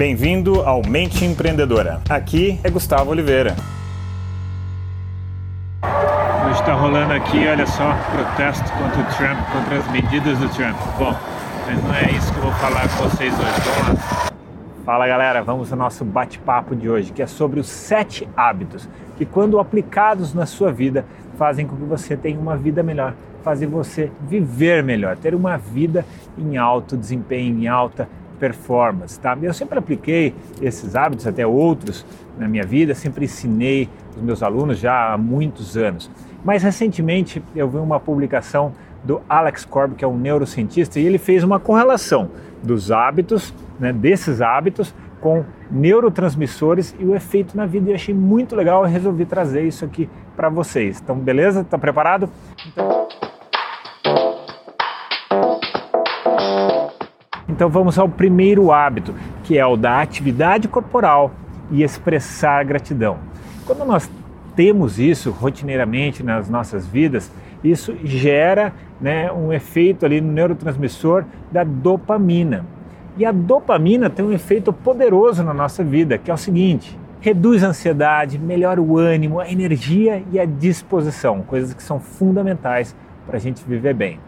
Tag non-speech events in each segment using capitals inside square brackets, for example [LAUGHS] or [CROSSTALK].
Bem-vindo ao Mente Empreendedora. Aqui é Gustavo Oliveira. Hoje está rolando aqui, olha só, protesto contra o Trump, contra as medidas do Trump. Bom, mas não é isso que eu vou falar com vocês hoje. Vamos lá. Fala galera, vamos ao nosso bate-papo de hoje, que é sobre os sete hábitos que, quando aplicados na sua vida, fazem com que você tenha uma vida melhor, fazem você viver melhor, ter uma vida em alto desempenho, em alta performance, tá? Eu sempre apliquei esses hábitos, até outros na minha vida, sempre ensinei os meus alunos já há muitos anos. Mas recentemente eu vi uma publicação do Alex Korb, que é um neurocientista, e ele fez uma correlação dos hábitos, né, desses hábitos, com neurotransmissores e o efeito na vida. E eu achei muito legal e resolvi trazer isso aqui para vocês. Então, beleza? Tá preparado? Então... Então vamos ao primeiro hábito, que é o da atividade corporal e expressar gratidão. Quando nós temos isso rotineiramente nas nossas vidas, isso gera né, um efeito ali no neurotransmissor da dopamina. E a dopamina tem um efeito poderoso na nossa vida, que é o seguinte: reduz a ansiedade, melhora o ânimo, a energia e a disposição, coisas que são fundamentais para a gente viver bem.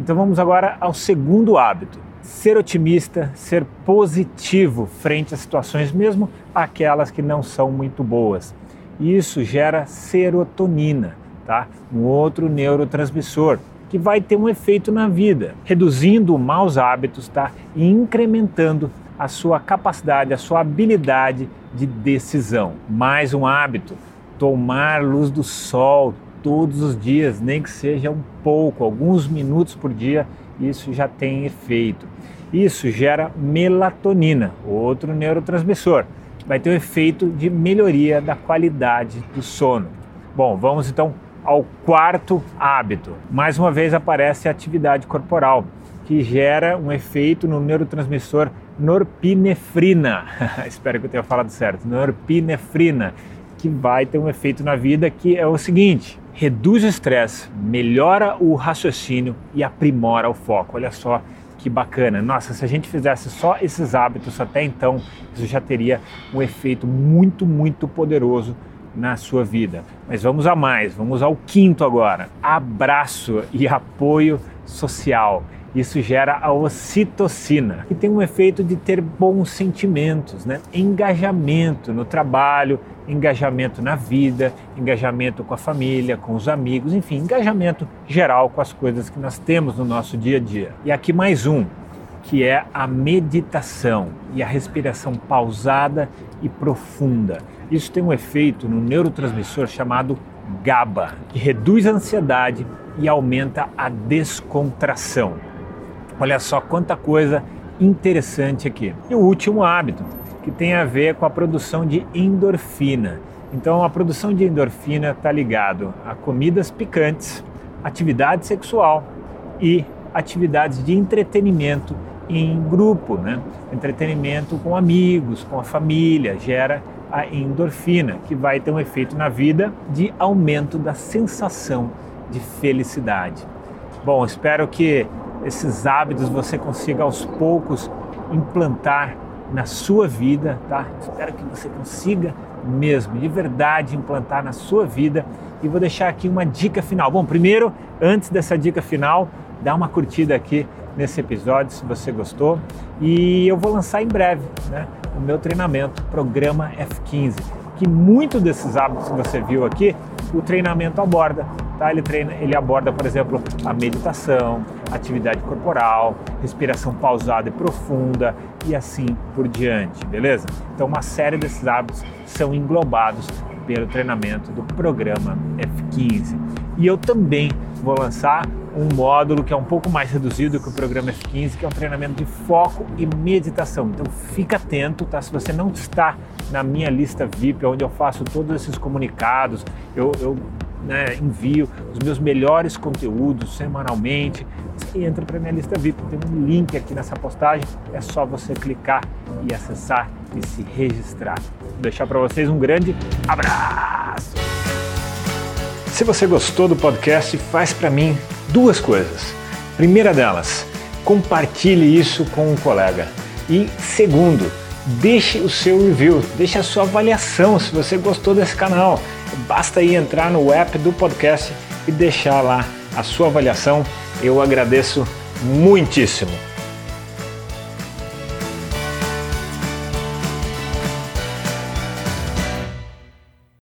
Então vamos agora ao segundo hábito ser otimista, ser positivo frente às situações, mesmo aquelas que não são muito boas. Isso gera serotonina, tá? um outro neurotransmissor que vai ter um efeito na vida, reduzindo maus hábitos tá? e incrementando a sua capacidade, a sua habilidade de decisão. Mais um hábito, tomar luz do sol todos os dias, nem que seja um pouco, alguns minutos por dia, isso já tem efeito. Isso gera melatonina, outro neurotransmissor. Vai ter um efeito de melhoria da qualidade do sono. Bom, vamos então ao quarto hábito. Mais uma vez aparece a atividade corporal, que gera um efeito no neurotransmissor norpinefrina. [LAUGHS] Espero que eu tenha falado certo. Norpinefrina, que vai ter um efeito na vida que é o seguinte: reduz o estresse, melhora o raciocínio e aprimora o foco. Olha só que bacana. Nossa, se a gente fizesse só esses hábitos até então, isso já teria um efeito muito, muito poderoso na sua vida. Mas vamos a mais, vamos ao quinto agora: abraço e apoio social. Isso gera a ocitocina, que tem um efeito de ter bons sentimentos, né? engajamento no trabalho, engajamento na vida, engajamento com a família, com os amigos, enfim, engajamento geral com as coisas que nós temos no nosso dia a dia. E aqui mais um, que é a meditação e a respiração pausada e profunda. Isso tem um efeito no neurotransmissor chamado GABA, que reduz a ansiedade e aumenta a descontração. Olha só quanta coisa interessante aqui. E o último hábito, que tem a ver com a produção de endorfina. Então, a produção de endorfina está ligado a comidas picantes, atividade sexual e atividades de entretenimento em grupo, né? Entretenimento com amigos, com a família, gera a endorfina, que vai ter um efeito na vida de aumento da sensação de felicidade. Bom, espero que esses hábitos você consiga aos poucos implantar na sua vida, tá? Espero que você consiga mesmo, de verdade, implantar na sua vida. E vou deixar aqui uma dica final. Bom, primeiro, antes dessa dica final, dá uma curtida aqui nesse episódio se você gostou. E eu vou lançar em breve, né? O meu treinamento, programa F15, que muito desses hábitos que você viu aqui, o treinamento aborda. Tá? Ele, treina, ele aborda, por exemplo, a meditação, atividade corporal, respiração pausada e profunda e assim por diante, beleza? Então, uma série desses hábitos são englobados pelo treinamento do programa F15. E eu também vou lançar um módulo que é um pouco mais reduzido que o programa F15, que é um treinamento de foco e meditação. Então fica atento, tá? Se você não está na minha lista VIP, onde eu faço todos esses comunicados, eu, eu né, envio os meus melhores conteúdos semanalmente. Você entra para minha lista VIP, tem um link aqui nessa postagem, é só você clicar e acessar e se registrar. Vou deixar para vocês um grande abraço. Se você gostou do podcast, faz para mim duas coisas. Primeira delas, compartilhe isso com um colega. E segundo, deixe o seu review, deixe a sua avaliação se você gostou desse canal. Basta aí entrar no app do podcast e deixar lá a sua avaliação. Eu agradeço muitíssimo.